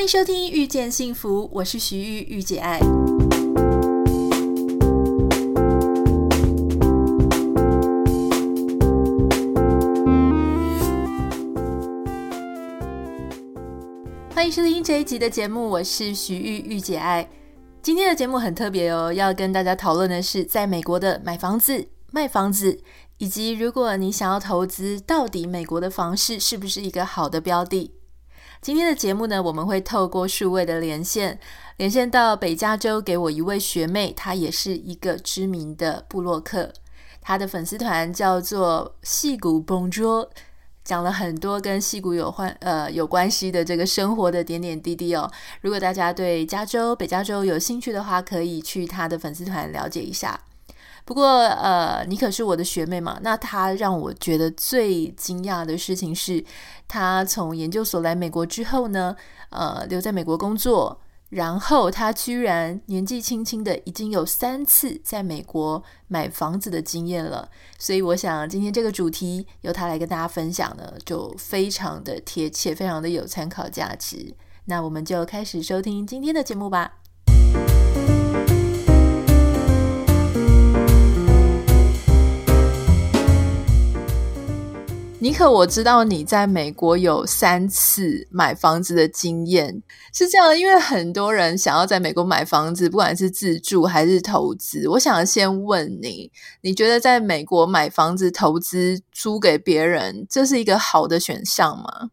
欢迎收听《遇见幸福》，我是徐玉玉姐爱。欢迎收听这一集的节目，我是徐玉玉姐爱。今天的节目很特别哦，要跟大家讨论的是在美国的买房子、卖房子，以及如果你想要投资，到底美国的房市是不是一个好的标的？今天的节目呢，我们会透过数位的连线，连线到北加州，给我一位学妹，她也是一个知名的部落客，她的粉丝团叫做戏骨 Bonjour。讲了很多跟戏骨有关呃有关系的这个生活的点点滴滴哦。如果大家对加州北加州有兴趣的话，可以去他的粉丝团了解一下。不过呃，你可是我的学妹嘛，那她让我觉得最惊讶的事情是，她从研究所来美国之后呢，呃，留在美国工作。然后她居然年纪轻轻的已经有三次在美国买房子的经验了，所以我想今天这个主题由她来跟大家分享呢，就非常的贴切，非常的有参考价值。那我们就开始收听今天的节目吧。尼可，我知道你在美国有三次买房子的经验，是这样，因为很多人想要在美国买房子，不管是自住还是投资。我想先问你，你觉得在美国买房子投资租给别人，这是一个好的选项吗？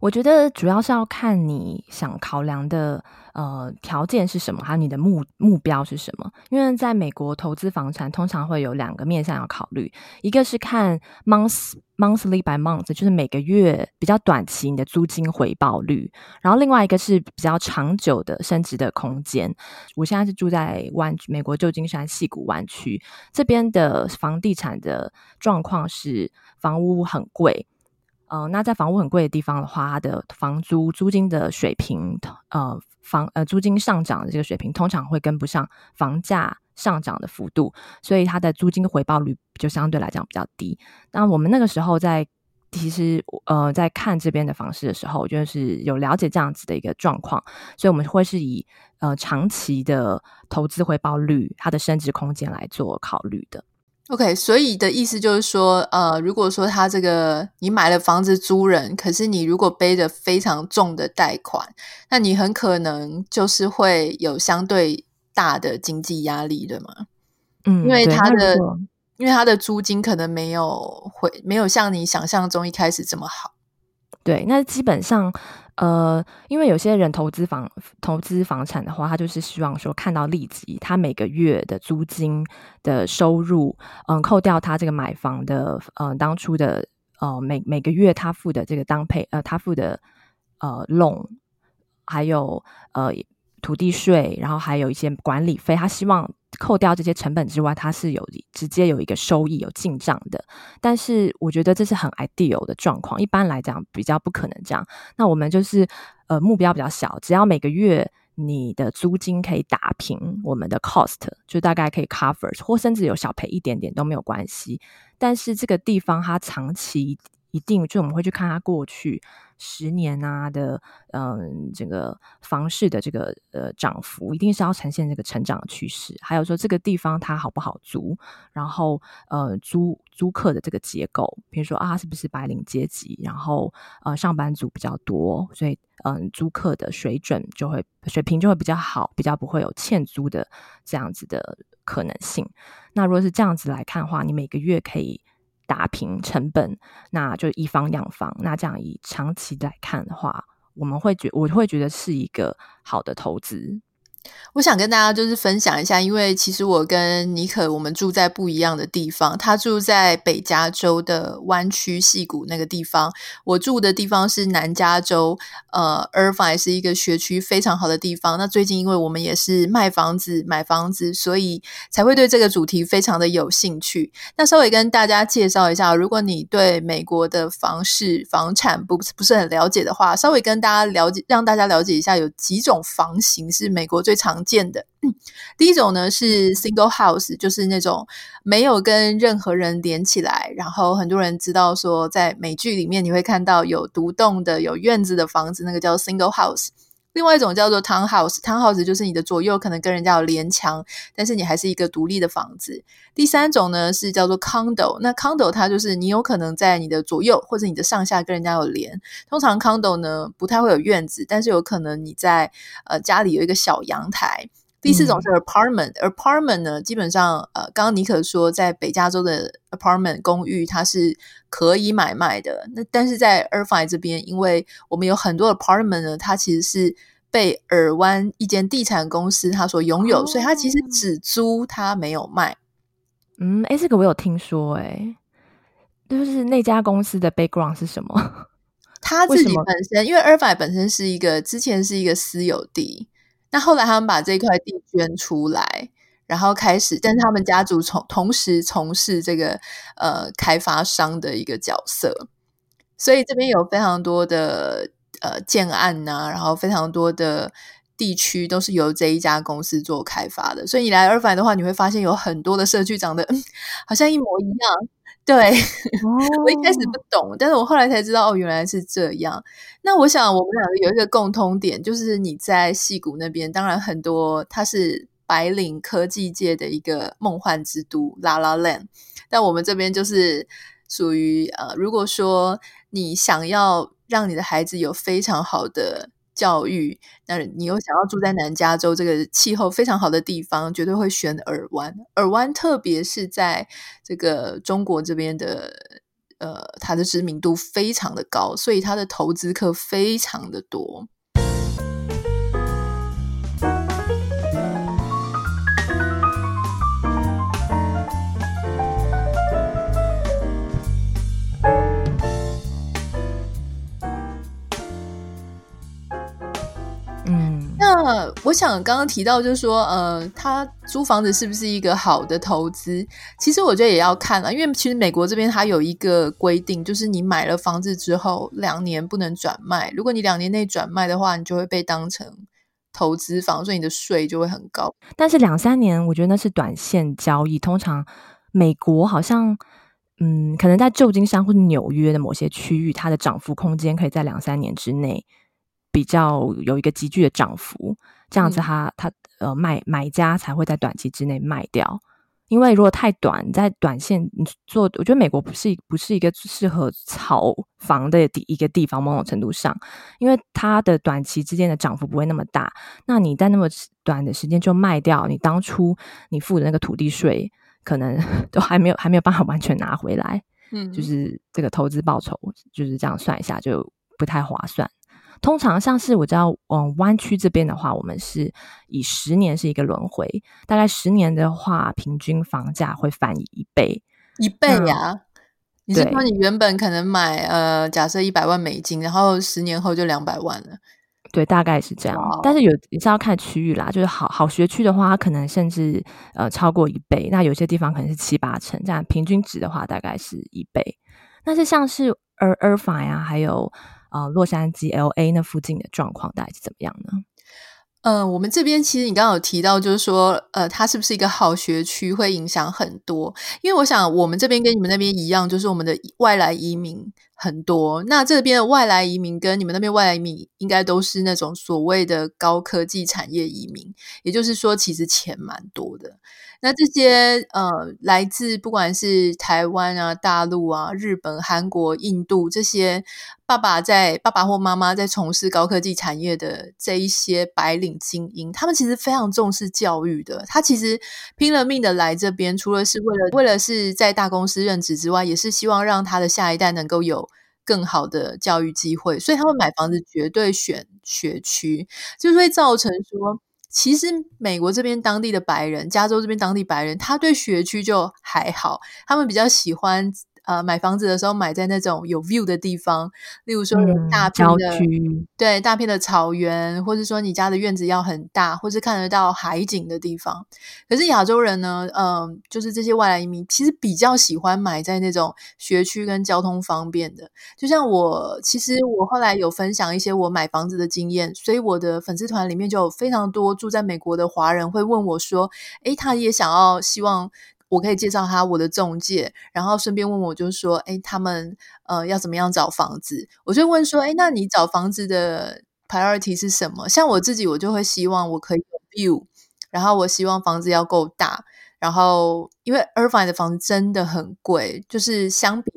我觉得主要是要看你想考量的。呃，条件是什么？还有你的目目标是什么？因为在美国投资房产，通常会有两个面向要考虑，一个是看 month monthly by month，就是每个月比较短期你的租金回报率，然后另外一个是比较长久的升值的空间。我现在是住在湾美国旧金山西谷湾区这边的房地产的状况是房屋很贵。呃，那在房屋很贵的地方的话，它的房租租金的水平，呃，房呃租金上涨的这个水平，通常会跟不上房价上涨的幅度，所以它的租金回报率就相对来讲比较低。那我们那个时候在其实呃在看这边的房市的时候，就是有了解这样子的一个状况，所以我们会是以呃长期的投资回报率，它的升值空间来做考虑的。OK，所以的意思就是说，呃，如果说他这个你买了房子租人，可是你如果背着非常重的贷款，那你很可能就是会有相对大的经济压力的嘛。嗯，因为他的因为他的租金可能没有会没有像你想象中一开始这么好。对，那基本上。呃，因为有些人投资房投资房产的话，他就是希望说看到利息，他每个月的租金的收入，嗯、扣掉他这个买房的，嗯，当初的，呃，每每个月他付的这个当配，呃，他付的，呃，loan，还有呃土地税，然后还有一些管理费，他希望。扣掉这些成本之外，它是有直接有一个收益有进账的。但是我觉得这是很 ideal 的状况，一般来讲比较不可能这样。那我们就是呃目标比较小，只要每个月你的租金可以打平我们的 cost，就大概可以 cover，或甚至有小赔一点点都没有关系。但是这个地方它长期一定就我们会去看它过去。十年啊的，嗯，这个房市的这个呃涨幅，一定是要呈现这个成长的趋势。还有说这个地方它好不好租，然后呃租租客的这个结构，比如说啊是不是白领阶级，然后呃上班族比较多，所以嗯、租客的水准就会水平就会比较好，比较不会有欠租的这样子的可能性。那如果是这样子来看的话，你每个月可以。打平成本，那就以房养房。那这样以长期来看的话，我们会觉我会觉得是一个好的投资。我想跟大家就是分享一下，因为其实我跟尼可我们住在不一样的地方。他住在北加州的湾区戏谷那个地方，我住的地方是南加州，呃，Irvine 是一个学区非常好的地方。那最近因为我们也是卖房子买房子，所以才会对这个主题非常的有兴趣。那稍微跟大家介绍一下，如果你对美国的房市房产不不是很了解的话，稍微跟大家了解，让大家了解一下，有几种房型是美国最常见的。第一种呢是 single house，就是那种没有跟任何人连起来，然后很多人知道说，在美剧里面你会看到有独栋的、有院子的房子，那个叫 single house。另外一种叫做 townhouse，townhouse 就是你的左右可能跟人家有连墙，但是你还是一个独立的房子。第三种呢是叫做 condo，那 condo 它就是你有可能在你的左右或者你的上下跟人家有连。通常 condo 呢不太会有院子，但是有可能你在呃家里有一个小阳台。第四种是 apartment，apartment、嗯、呢，基本上呃，刚刚尼可说在北加州的 apartment 公寓它是可以买卖的。那但是在 Irvine 这边，因为我们有很多 apartment 呢，它其实是被尔湾一间地产公司它所拥有，哦、所以它其实只租，它没有卖。嗯，诶，这个我有听说，诶，就是那家公司的 background 是什么？他自己本身，因为 Irvine 本身是一个之前是一个私有地。那后来他们把这块地捐出来，然后开始，但是他们家族从同时从事这个呃开发商的一个角色，所以这边有非常多的呃建案呐、然后非常多的地区都是由这一家公司做开发的，所以你来 Irvine 的话，你会发现有很多的社区长得嗯 好像一模一样。对，我一开始不懂，但是我后来才知道，哦，原来是这样。那我想，我们两个有一个共通点，就是你在戏谷那边，当然很多，它是白领科技界的一个梦幻之都，La La Land。但我们这边就是属于呃，如果说你想要让你的孩子有非常好的。教育，那你又想要住在南加州这个气候非常好的地方，绝对会选尔湾。尔湾特别是在这个中国这边的，呃，它的知名度非常的高，所以它的投资客非常的多。那我想刚刚提到，就是说，呃，他租房子是不是一个好的投资？其实我觉得也要看了，因为其实美国这边它有一个规定，就是你买了房子之后两年不能转卖，如果你两年内转卖的话，你就会被当成投资房，所以你的税就会很高。但是两三年，我觉得那是短线交易。通常美国好像，嗯，可能在旧金山或者纽约的某些区域，它的涨幅空间可以在两三年之内。比较有一个急剧的涨幅，这样子他，他、呃卖买家才会在短期之内卖掉。因为如果太短，在短线你做，我觉得美国不是不是一个适合炒房的一个地方。某种程度上，因为它的短期之间的涨幅不会那么大，那你在那么短的时间就卖掉，你当初你付的那个土地税，可能 都还没有还没有办法完全拿回来。嗯，就是这个投资报酬就是这样算一下就不太划算。通常像是我知道，嗯，湾区这边的话，我们是以十年是一个轮回，大概十年的话，平均房价会翻一倍，一倍呀、啊嗯？你是说你原本可能买呃，假设一百万美金，然后十年后就两百万了？对，大概是这样。Wow. 但是有你是要看区域啦，就是好好学区的话，它可能甚至呃超过一倍。那有些地方可能是七八成，这样平均值的话大概是一倍。那是像是 Irvine 啊，还有。啊、洛杉矶 LA 那附近的状况大概是怎么样呢？呃，我们这边其实你刚刚有提到，就是说，呃，它是不是一个好学区，会影响很多。因为我想，我们这边跟你们那边一样，就是我们的外来移民很多。那这边的外来移民跟你们那边外来移民，应该都是那种所谓的高科技产业移民，也就是说，其实钱蛮多的。那这些呃，来自不管是台湾啊、大陆啊、日本、韩国、印度这些爸爸在爸爸或妈妈在从事高科技产业的这一些白领精英，他们其实非常重视教育的。他其实拼了命的来这边，除了是为了为了是在大公司任职之外，也是希望让他的下一代能够有更好的教育机会。所以他们买房子绝对选学区，就是会造成说。其实美国这边当地的白人，加州这边当地白人，他对学区就还好，他们比较喜欢。呃，买房子的时候买在那种有 view 的地方，例如说有大片的、嗯、对大片的草原，或者说你家的院子要很大，或是看得到海景的地方。可是亚洲人呢，嗯、呃，就是这些外来移民其实比较喜欢买在那种学区跟交通方便的。就像我，其实我后来有分享一些我买房子的经验，所以我的粉丝团里面就有非常多住在美国的华人会问我说：“诶，他也想要希望。”我可以介绍他我的中介，然后顺便问我，就是说，哎，他们呃要怎么样找房子？我就问说，哎，那你找房子的 priority 是什么？像我自己，我就会希望我可以有 view，然后我希望房子要够大，然后因为 Irvine 的房子真的很贵，就是相比。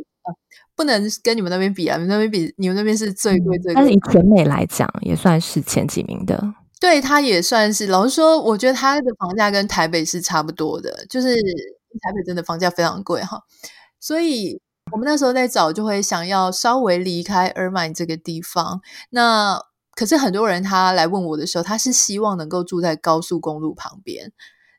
不能跟你们那边比啊！你们那边比，你们那边是最贵最贵。但是以全美来讲，也算是前几名的。对，它也算是。老实说，我觉得它的房价跟台北是差不多的，就是台北真的房价非常贵哈。所以我们那时候在找，就会想要稍微离开 Irvine 这个地方。那可是很多人他来问我的时候，他是希望能够住在高速公路旁边。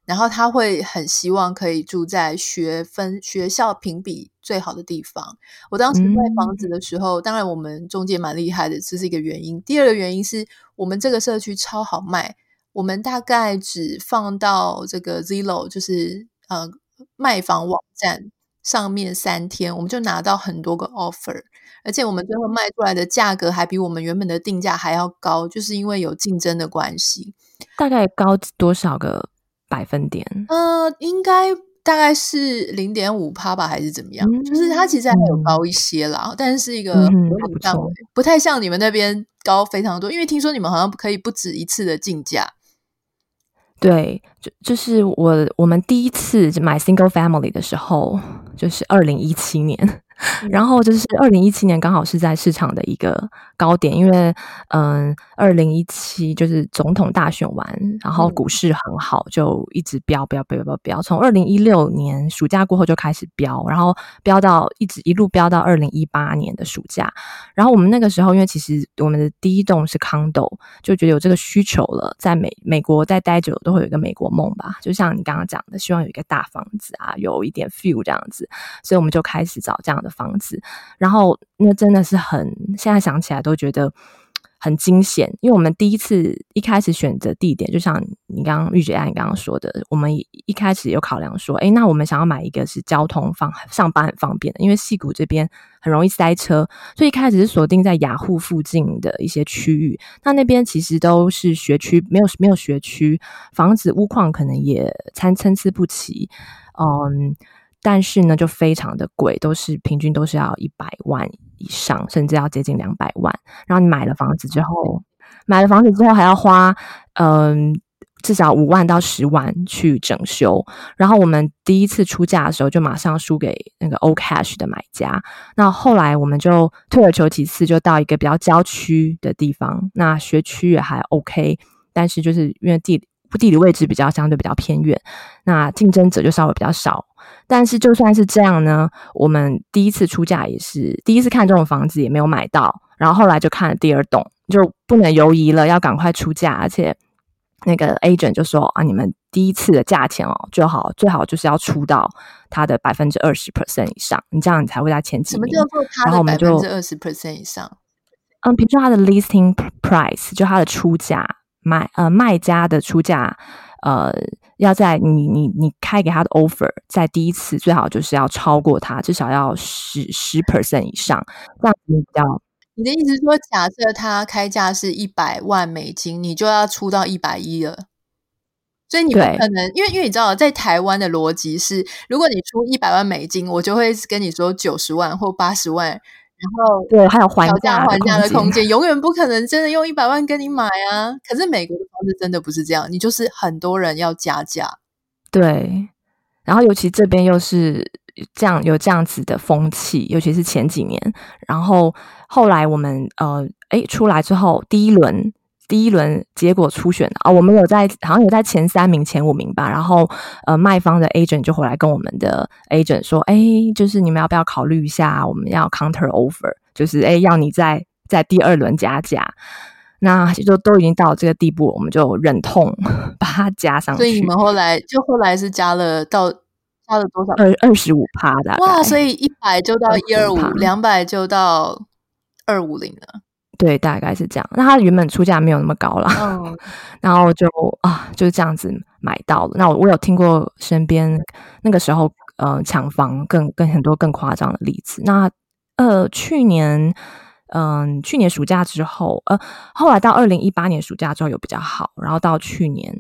然后他会很希望可以住在学分学校评比最好的地方。我当时卖房子的时候，嗯、当然我们中介蛮厉害的，这是一个原因。第二个原因是我们这个社区超好卖，我们大概只放到这个 Zillow，就是呃卖房网站上面三天，我们就拿到很多个 offer，而且我们最后卖出来的价格还比我们原本的定价还要高，就是因为有竞争的关系。大概高多少个？百分点，呃，应该大概是零点五趴吧，还是怎么样？嗯、就是它其实还有高一些啦，嗯、但是一个合理范围，嗯、不太像你们那边高非常多。因为听说你们好像可以不止一次的竞价。对，就就是我我们第一次买 single family 的时候，就是二零一七年。然后就是二零一七年刚好是在市场的一个高点，因为嗯，二零一七就是总统大选完，然后股市很好，就一直飙飙飙飙飙，从二零一六年暑假过后就开始飙，然后飙到一直一路飙到二零一八年的暑假。然后我们那个时候，因为其实我们的第一栋是 condo，就觉得有这个需求了，在美美国再待久了都会有一个美国梦吧，就像你刚刚讲的，希望有一个大房子啊，有一点 feel 这样子，所以我们就开始找这样的房子，然后那真的是很，现在想起来都觉得很惊险，因为我们第一次一开始选择地点，就像你刚刚玉姐爱你刚刚说的，我们一开始有考量说，诶，那我们想要买一个是交通方上班很方便的，因为矽谷这边很容易塞车，所以一开始是锁定在雅虎附近的一些区域，那那边其实都是学区，没有没有学区，房子屋况可能也参参差不齐，嗯。但是呢，就非常的贵，都是平均都是要一百万以上，甚至要接近两百万。然后你买了房子之后，买了房子之后还要花，嗯，至少五万到十万去整修。然后我们第一次出价的时候，就马上输给那个 All Cash 的买家。那后来我们就退而求其次，就到一个比较郊区的地方，那学区也还 OK，但是就是因为地地理位置比较相对比较偏远，那竞争者就稍微比较少。但是就算是这样呢，我们第一次出价也是第一次看这种房子也没有买到，然后后来就看了第二栋，就不能犹疑了，要赶快出价。而且那个 agent 就说啊，你们第一次的价钱哦，最好最好就是要出到它的百分之二十 percent 以上，你这样你才会在前几名。什么叫做它的百分之二十 percent 以上？嗯，比如说它的 listing price，就它的出价卖呃卖家的出价。呃，要在你你你开给他的 offer，在第一次最好就是要超过他，至少要十十 percent 以上，这样比较。你的意思是说，假设他开价是一百万美金，你就要出到一百一了。所以你不可能，因为因为你知道，在台湾的逻辑是，如果你出一百万美金，我就会跟你说九十万或八十万。然后对，还有还价还价的空间，永远不可能真的用一百万跟你买啊！可是美国的房子真的不是这样，你就是很多人要加价。对，然后尤其这边又是这样有这样子的风气，尤其是前几年，然后后来我们呃，哎出来之后第一轮。第一轮结果初选啊，我们有在好像有在前三名、前五名吧。然后呃，卖方的 agent 就回来跟我们的 agent 说：“哎，就是你们要不要考虑一下？我们要 counter offer，就是哎，要你在在第二轮加价。那就都已经到这个地步，我们就忍痛 把它加上去。所以你们后来就后来是加了到加了多少？二二十五趴的哇！所以一百就到一二五，两百就到二五零了。”对，大概是这样。那他原本出价没有那么高啦，嗯、然后就啊就是这样子买到了。那我我有听过身边那个时候呃抢房更更很多更夸张的例子。那呃去年嗯、呃、去年暑假之后呃后来到二零一八年暑假之后有比较好，然后到去年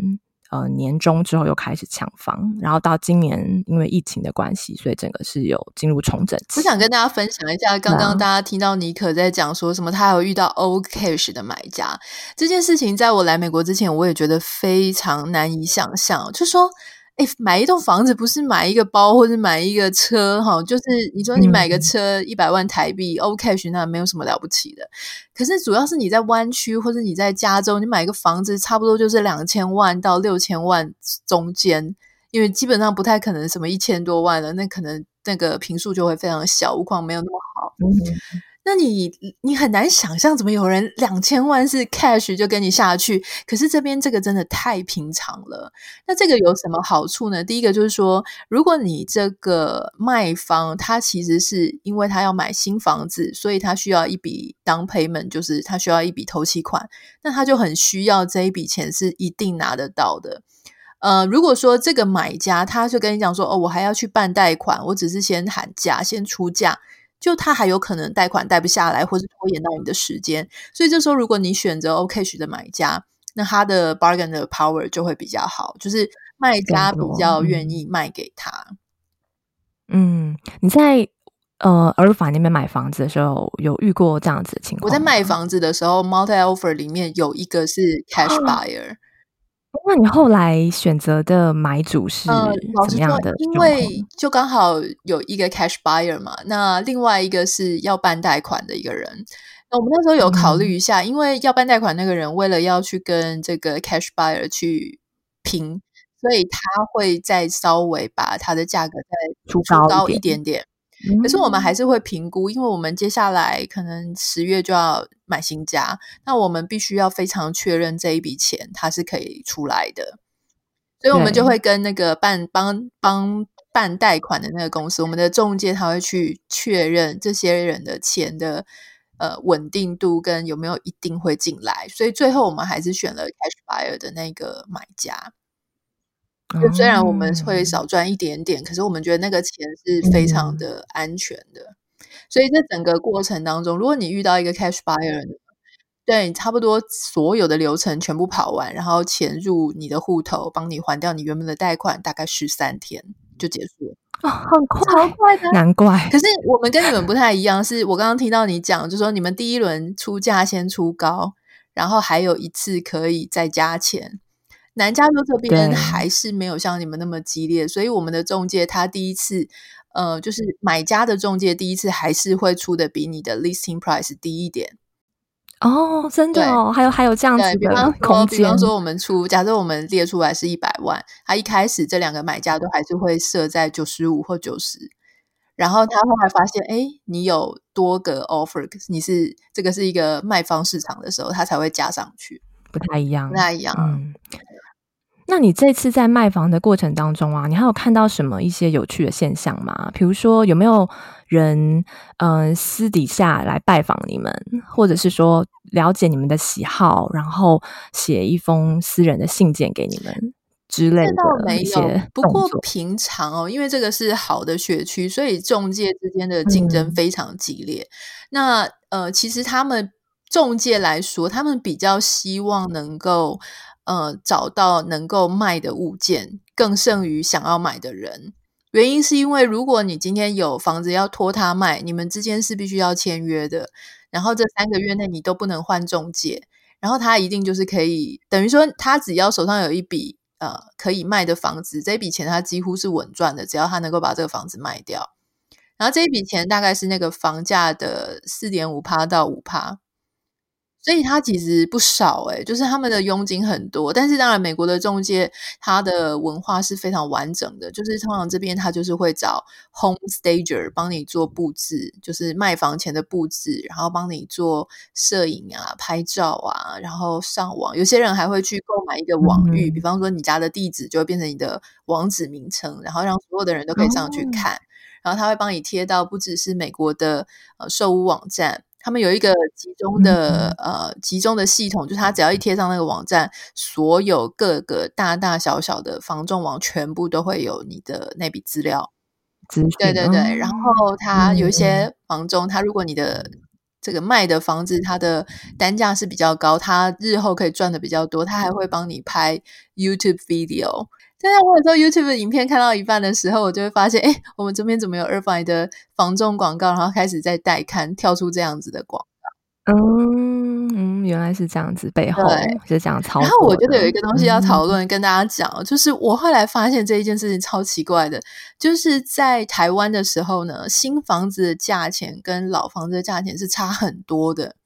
呃年中之后又开始抢房，然后到今年因为疫情的关系，所以整个是有进入重整期。我想跟大家分享一下，刚刚大家听到尼可在讲说什么，他有遇到 All Cash 的买家这件事情，在我来美国之前，我也觉得非常难以想象，就说。哎，买一栋房子不是买一个包或者买一个车哈，就是你说你买个车一百万台币 cash 那没有什么了不起的。可是主要是你在湾区或者你在加州，你买一个房子差不多就是两千万到六千万中间，因为基本上不太可能什么一千多万了，那可能那个坪数就会非常小，屋况没有那么好。嗯那你你很难想象，怎么有人两千万是 cash 就跟你下去？可是这边这个真的太平常了。那这个有什么好处呢？第一个就是说，如果你这个卖方他其实是因为他要买新房子，所以他需要一笔 down payment，就是他需要一笔头期款，那他就很需要这一笔钱是一定拿得到的。呃，如果说这个买家他就跟你讲说，哦，我还要去办贷款，我只是先喊价，先出价。就他还有可能贷款贷不下来，或是拖延到你的时间，所以这时候如果你选择 OK cash 的买家，那他的 bargain 的 power 就会比较好，就是卖家比较愿意卖给他。嗯，你在呃尔法那边买房子的时候，有遇过这样子的情况？我在卖房子的时候，multi offer 里面有一个是 cash buyer。那你后来选择的买主是怎么样的？呃、因为就刚好有一个 cash buyer 嘛，那另外一个是要办贷款的一个人。那我们那时候有考虑一下，嗯、因为要办贷款那个人为了要去跟这个 cash buyer 去拼，所以他会再稍微把他的价格再出高一点点。可是我们还是会评估，因为我们接下来可能十月就要买新家，那我们必须要非常确认这一笔钱它是可以出来的，所以我们就会跟那个办帮帮办贷款的那个公司，我们的中介他会去确认这些人的钱的呃稳定度跟有没有一定会进来，所以最后我们还是选了 cash buyer 的那个买家。就虽然我们会少赚一点点，嗯，可是我们觉得那个钱是非常的安全的。嗯，所以在整个过程当中，如果你遇到一个 cash buyer，对，差不多所有的流程全部跑完，然后钱入你的户头，帮你还掉你原本的贷款，大概十三天就结束了。哦，很快，好快的，难怪。可是我们跟你们不太一样，是我刚刚听到你讲，就是说你们第一轮出价先出高，然后还有一次可以再加钱。南加州这边还是没有像你们那么激烈，所以我们的中介他第一次，呃，就是买家的中介第一次还是会出的比你的 listing price 低一点。哦，真的哦，还有还有这样子的空间。比方说，我们出，假设我们列出来是一百万，他一开始这两个买家都还是会设在九十五或九十，然后他后来发现，哎，你有多个 offer，你是这个是一个卖方市场的时候，他才会加上去，不太一样，不太一样，嗯。那你这次在卖房的过程当中啊，你还有看到什么一些有趣的现象吗？比如说有没有人嗯、呃、私底下来拜访你们，或者是说了解你们的喜好，然后写一封私人的信件给你们之类的？没有。不过平常哦，因为这个是好的学区，所以中介之间的竞争非常激烈。嗯、那呃，其实他们中介来说，他们比较希望能够。呃，找到能够卖的物件，更胜于想要买的人。原因是因为，如果你今天有房子要托他卖，你们之间是必须要签约的。然后这三个月内你都不能换中介，然后他一定就是可以，等于说他只要手上有一笔呃可以卖的房子，这笔钱他几乎是稳赚的，只要他能够把这个房子卖掉。然后这一笔钱大概是那个房价的四点五趴到五趴。所以它其实不少诶，就是他们的佣金很多，但是当然美国的中介它的文化是非常完整的，就是通常这边他就是会找 home stager 帮你做布置，就是卖房前的布置，然后帮你做摄影啊、拍照啊，然后上网。有些人还会去购买一个网域，比方说你家的地址就会变成你的网址名称，然后让所有的人都可以上去看，然后他会帮你贴到不只是美国的呃售屋网站。他们有一个集中的、嗯、呃集中的系统，就是他只要一贴上那个网站，所有各个大大小小的房仲网全部都会有你的那笔资料。对对对，然后他有一些房仲，他如果你的这个卖的房子它的单价是比较高，他日后可以赚的比较多，他还会帮你拍 YouTube video。现在我有时候 YouTube 的影片看到一半的时候，我就会发现，哎，我们这边怎么有 Irvine 的防重广告？然后开始在带看，跳出这样子的广告。嗯嗯，原来是这样子，背后是这样操作。然后我觉得有一个东西要讨论，嗯、跟大家讲，就是我后来发现这一件事情超奇怪的，就是在台湾的时候呢，新房子的价钱跟老房子的价钱是差很多的。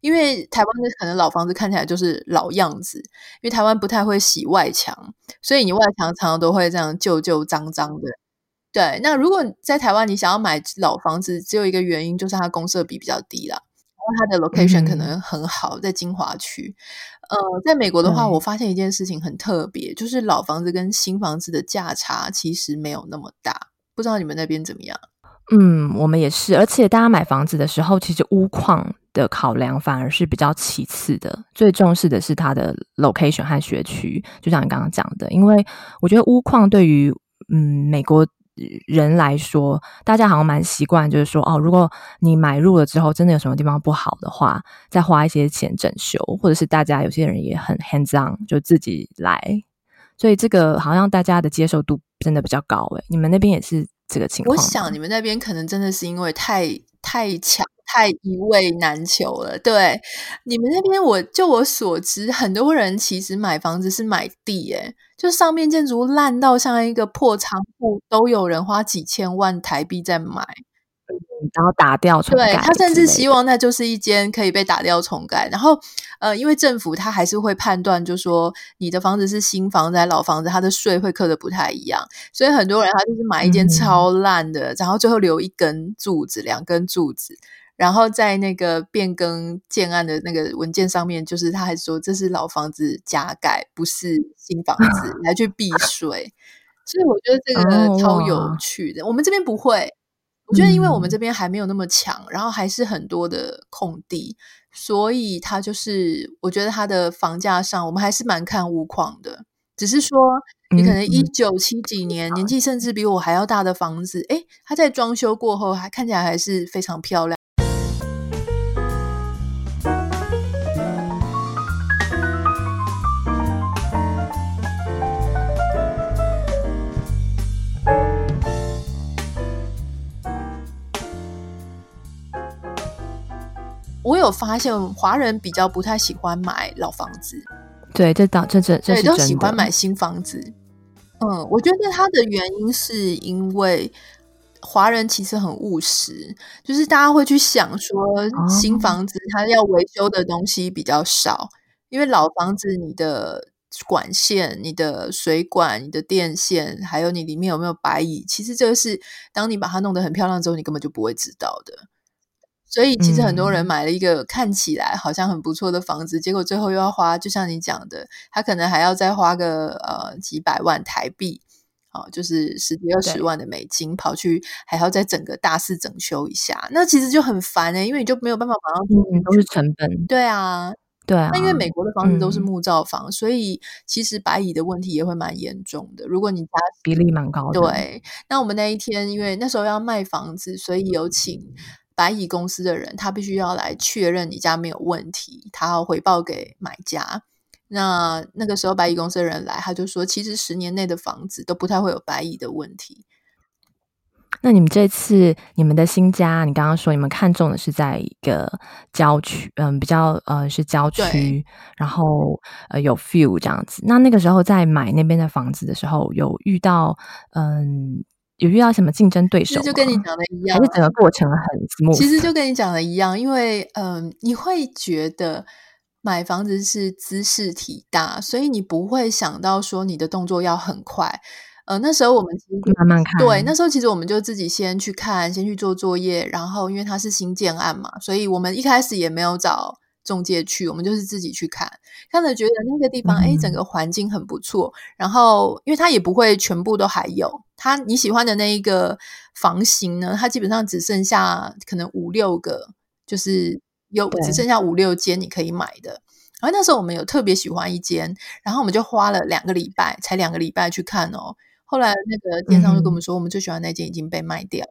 因为台湾的可能老房子看起来就是老样子，因为台湾不太会洗外墙，所以你外墙常常都会这样旧旧脏脏的。对，那如果在台湾你想要买老房子，只有一个原因就是它公设比比较低啦，然后它的 location 可能很好，在精华区。呃，在美国的话，我发现一件事情很特别，就是老房子跟新房子的价差其实没有那么大，不知道你们那边怎么样？嗯，我们也是，而且大家买房子的时候，其实屋况的考量反而是比较其次的，最重视的是它的 location 和学区。就像你刚刚讲的，因为我觉得屋况对于嗯美国人来说，大家好像蛮习惯，就是说哦，如果你买入了之后，真的有什么地方不好的话，再花一些钱整修，或者是大家有些人也很 hands on，就自己来。所以这个好像大家的接受度真的比较高诶，你们那边也是？这个情况，我想你们那边可能真的是因为太太强、太一味难求了。对，你们那边，我就我所知，很多人其实买房子是买地，诶，就上面建筑烂到像一个破仓库，都有人花几千万台币在买。然后打掉重盖，对，他甚至希望那就是一间可以被打掉重盖。然后，呃，因为政府他还是会判断，就说你的房子是新房子还是老房子，他的税会刻的不太一样。所以很多人他就是买一间超烂的，嗯、然后最后留一根柱子、两根柱子，然后在那个变更建案的那个文件上面，就是他还说这是老房子加盖，不是新房子，来去避税。所以我觉得这个超有趣的。哦、我们这边不会。我觉得，因为我们这边还没有那么强，嗯、然后还是很多的空地，所以它就是，我觉得它的房价上，我们还是蛮看屋况的。只是说，你可能一九七几年，嗯、年纪甚至比我还要大的房子，诶，它在装修过后，还看起来还是非常漂亮。有发现，华人比较不太喜欢买老房子，对，这倒这这这是真的，都喜欢买新房子。嗯，我觉得它的原因是因为华人其实很务实，就是大家会去想说，新房子它要维修的东西比较少，哦、因为老房子你的管线、你的水管、你的电线，还有你里面有没有白蚁，其实这个是当你把它弄得很漂亮之后，你根本就不会知道的。所以其实很多人买了一个看起来好像很不错的房子，嗯、结果最后又要花，就像你讲的，他可能还要再花个呃几百万台币，哦，就是十几二十万的美金，跑去还要再整个大肆整修一下，那其实就很烦哎、欸，因为你就没有办法马上，嗯，都是成本。对啊，对啊。那因为美国的房子都是木造房，嗯、所以其实白蚁的问题也会蛮严重的。如果你家比例蛮高的，对。那我们那一天因为那时候要卖房子，所以有请。白蚁公司的人，他必须要来确认你家没有问题，他要回报给买家。那那个时候，白蚁公司的人来，他就说，其实十年内的房子都不太会有白蚁的问题。那你们这次你们的新家，你刚刚说你们看中的是在一个郊区，嗯，比较呃是郊区，然后呃有 feel 这样子。那那个时候在买那边的房子的时候，有遇到嗯。有遇到什么竞争对手？就跟你讲的一样，还是整个过程很 smooth？其实就跟你讲的一样，因为嗯、呃，你会觉得买房子是姿势体大，所以你不会想到说你的动作要很快。呃，那时候我们其实慢慢看，对，那时候其实我们就自己先去看，先去做作业，然后因为它是新建案嘛，所以我们一开始也没有找。中介去，我们就是自己去看，看了觉得那个地方，哎、嗯，整个环境很不错。然后，因为它也不会全部都还有，它你喜欢的那一个房型呢，它基本上只剩下可能五六个，就是有只剩下五六间你可以买的。然后那时候我们有特别喜欢一间，然后我们就花了两个礼拜，才两个礼拜去看哦。后来那个电商就跟我们说，嗯、我们最喜欢那间已经被卖掉。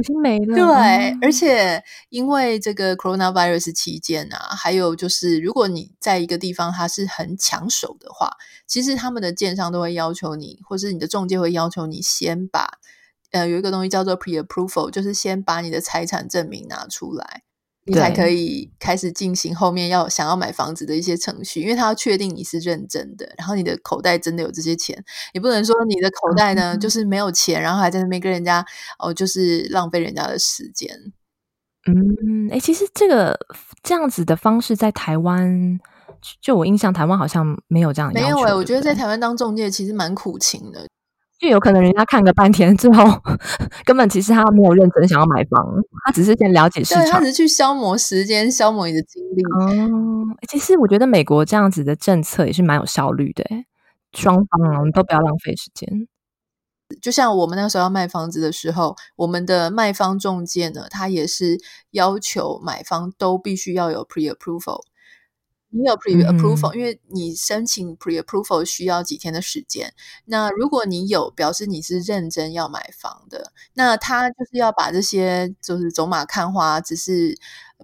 已经没了。对，嗯、而且因为这个 coronavirus 期间啊，还有就是，如果你在一个地方它是很抢手的话，其实他们的建商都会要求你，或是你的中介会要求你先把呃有一个东西叫做 pre-approval，就是先把你的财产证明拿出来。你才可以开始进行后面要想要买房子的一些程序，因为他要确定你是认真的，然后你的口袋真的有这些钱，你不能说你的口袋呢就是没有钱，然后还在那边跟人家哦，就是浪费人家的时间。嗯，哎，其实这个这样子的方式在台湾，就我印象，台湾好像没有这样的。没有哎，我觉得在台湾当中介其实蛮苦情的。就有可能人家看个半天之后，根本其实他没有认真想要买房，他只是先了解市场，他只是去消磨时间、消磨你的精力。哦，其实我觉得美国这样子的政策也是蛮有效率的，双方啊，我们都不要浪费时间。就像我们那时候要卖房子的时候，我们的卖方中介呢，他也是要求买方都必须要有 pre-approval。你有 pre-approval，嗯、因为你申请 pre-approval 需要几天的时间。那如果你有，表示你是认真要买房的。那他就是要把这些就是走马看花，只是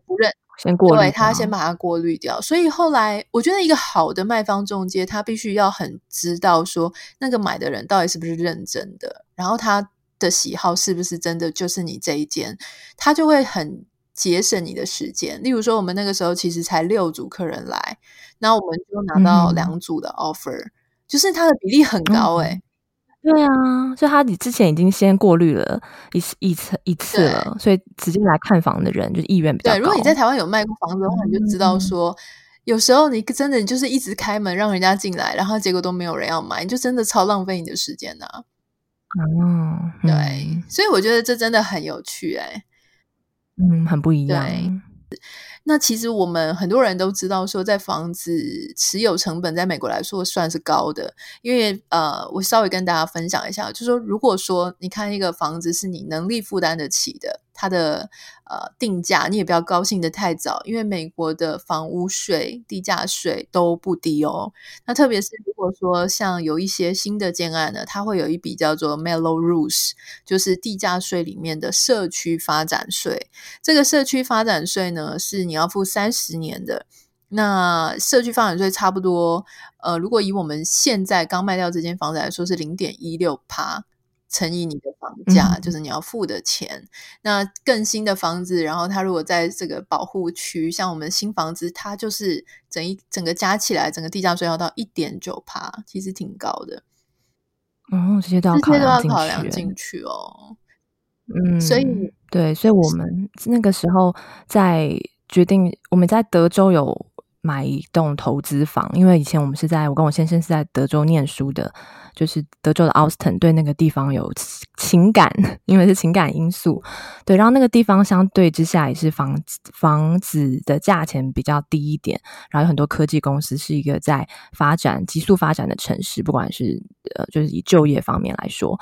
不认，先过滤，对，他先把它过滤掉。所以后来，我觉得一个好的卖方中介，他必须要很知道说那个买的人到底是不是认真的，然后他的喜好是不是真的就是你这一间，他就会很。节省你的时间，例如说，我们那个时候其实才六组客人来，那我们就拿到两组的 offer，、嗯、就是它的比例很高。哎、对啊，所以他你之前已经先过滤了一次一次一次了，所以直接来看房的人就意愿比较高。对，如果你在台湾有卖过房子的话，你就知道说，嗯、有时候你真的你就是一直开门让人家进来，然后结果都没有人要买，你就真的超浪费你的时间呐、啊。嗯，对，所以我觉得这真的很有趣哎、欸嗯，很不一样。那其实我们很多人都知道，说在房子持有成本在美国来说算是高的，因为呃，我稍微跟大家分享一下，就是说，如果说你看一个房子是你能力负担得起的。它的呃定价，你也不要高兴得太早，因为美国的房屋税、地价税都不低哦。那特别是如果说像有一些新的建案呢，它会有一笔叫做 Mello-Roos，就是地价税里面的社区发展税。这个社区发展税呢，是你要付三十年的。那社区发展税差不多，呃，如果以我们现在刚卖掉这间房子来说，是零点一六趴。乘以你的房价，嗯、就是你要付的钱。那更新的房子，然后它如果在这个保护区，像我们新房子，它就是整一整个加起来，整个地价税要到一点九趴，其实挺高的。哦，这些都要考量进去，考量进去哦。嗯，所以对，所以我们那个时候在决定，我们在德州有买一栋投资房，因为以前我们是在我跟我先生是在德州念书的。就是德州的奥斯汀，对那个地方有情感，因为是情感因素。对，然后那个地方相对之下也是房房子的价钱比较低一点，然后有很多科技公司，是一个在发展急速发展的城市，不管是呃，就是以就业方面来说，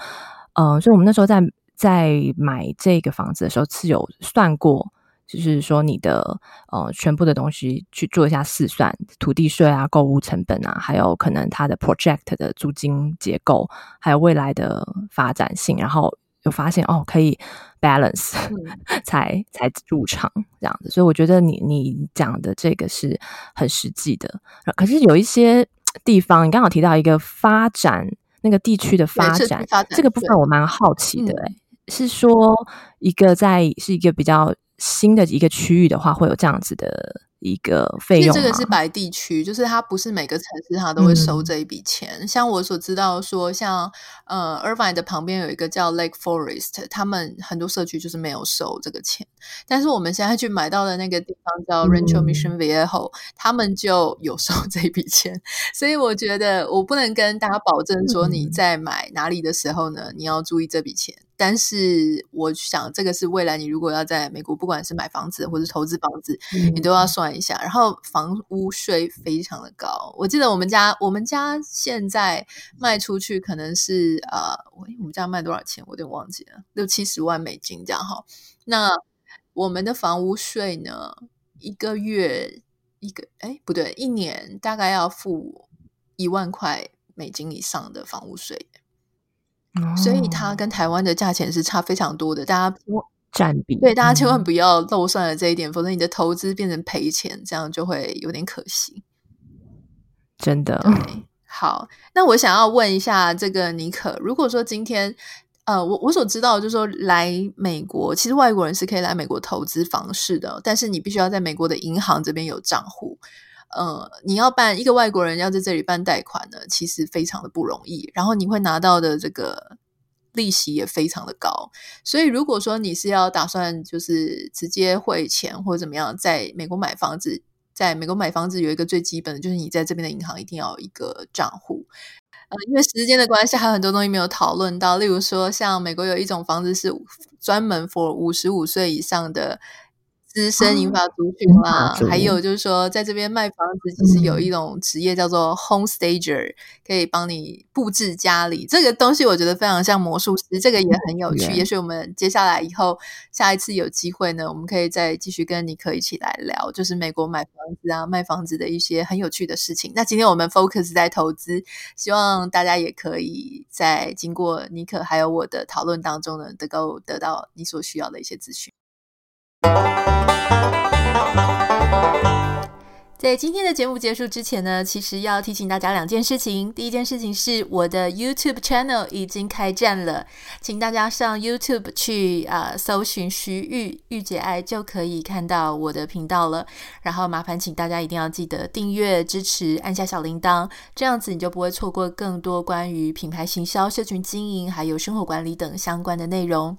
嗯、所以我们那时候在在买这个房子的时候是有算过。就是说，你的呃全部的东西去做一下试算，土地税啊、购物成本啊，还有可能它的 project 的租金结构，还有未来的发展性，然后有发现哦可以 balance，才才入场这样子。所以我觉得你你讲的这个是很实际的。可是有一些 地方，你刚好提到一个发展那个地区的发展，发展这个部分我蛮好奇的、欸，诶、嗯、是说一个在是一个比较。新的一个区域的话，会有这样子的一个费用。这个是白地区，就是它不是每个城市它都会收这一笔钱。嗯、像我所知道说，像呃，Irvine 的旁边有一个叫 Lake Forest，他们很多社区就是没有收这个钱。但是我们现在去买到的那个地方叫 Rancho Mission Viejo，、嗯、他们就有收这笔钱。所以我觉得我不能跟大家保证说你在买哪里的时候呢，你要注意这笔钱。但是我想，这个是未来你如果要在美国，不管是买房子或者投资房子，嗯、你都要算一下。然后房屋税非常的高，我记得我们家我们家现在卖出去可能是呃，我我们家卖多少钱？我有点忘记了，六七十万美金这样哈。那我们的房屋税呢，一个月一个哎不对，一年大概要付一万块美金以上的房屋税。所以它跟台湾的价钱是差非常多的。大家占比。对，大家千万不要漏算了这一点，嗯、否则你的投资变成赔钱，这样就会有点可惜。真的。对，好，那我想要问一下这个尼可，如果说今天，呃，我我所知道的就是说来美国，其实外国人是可以来美国投资房市的，但是你必须要在美国的银行这边有账户。呃，你要办一个外国人要在这里办贷款呢，其实非常的不容易。然后你会拿到的这个利息也非常的高。所以如果说你是要打算就是直接汇钱或者怎么样，在美国买房子，在美国买房子有一个最基本的就是你在这边的银行一定要有一个账户。呃，因为时间的关系，还有很多东西没有讨论到，例如说像美国有一种房子是专门 for 五十五岁以上的。资深银发族群啦，嗯、还有就是说，在这边卖房子，其实有一种职业叫做 home stager，可以帮你布置家里。这个东西我觉得非常像魔术师，这个也很有趣。嗯、也许我们接下来以后下一次有机会呢，我们可以再继续跟尼克一起来聊，就是美国买房子啊、卖房子的一些很有趣的事情。那今天我们 focus 在投资，希望大家也可以在经过尼克还有我的讨论当中呢，能够得到你所需要的一些资讯。Thank you. 在今天的节目结束之前呢，其实要提醒大家两件事情。第一件事情是我的 YouTube channel 已经开战了，请大家上 YouTube 去啊、搜寻徐玉玉姐爱，就可以看到我的频道了。然后麻烦请大家一定要记得订阅、支持、按下小铃铛，这样子你就不会错过更多关于品牌行销、社群经营还有生活管理等相关的内容。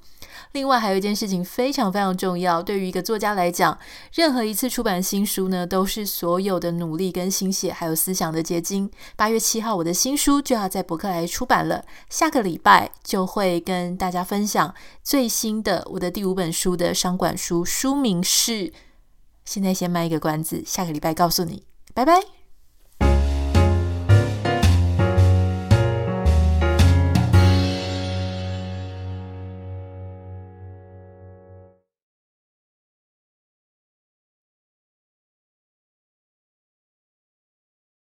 另外还有一件事情非常非常重要，对于一个作家来讲，任何一次出版新书呢，都是所所有的努力跟心血，还有思想的结晶。八月七号，我的新书就要在博客来出版了，下个礼拜就会跟大家分享最新的我的第五本书的商管书，书名是……现在先卖一个关子，下个礼拜告诉你，拜拜。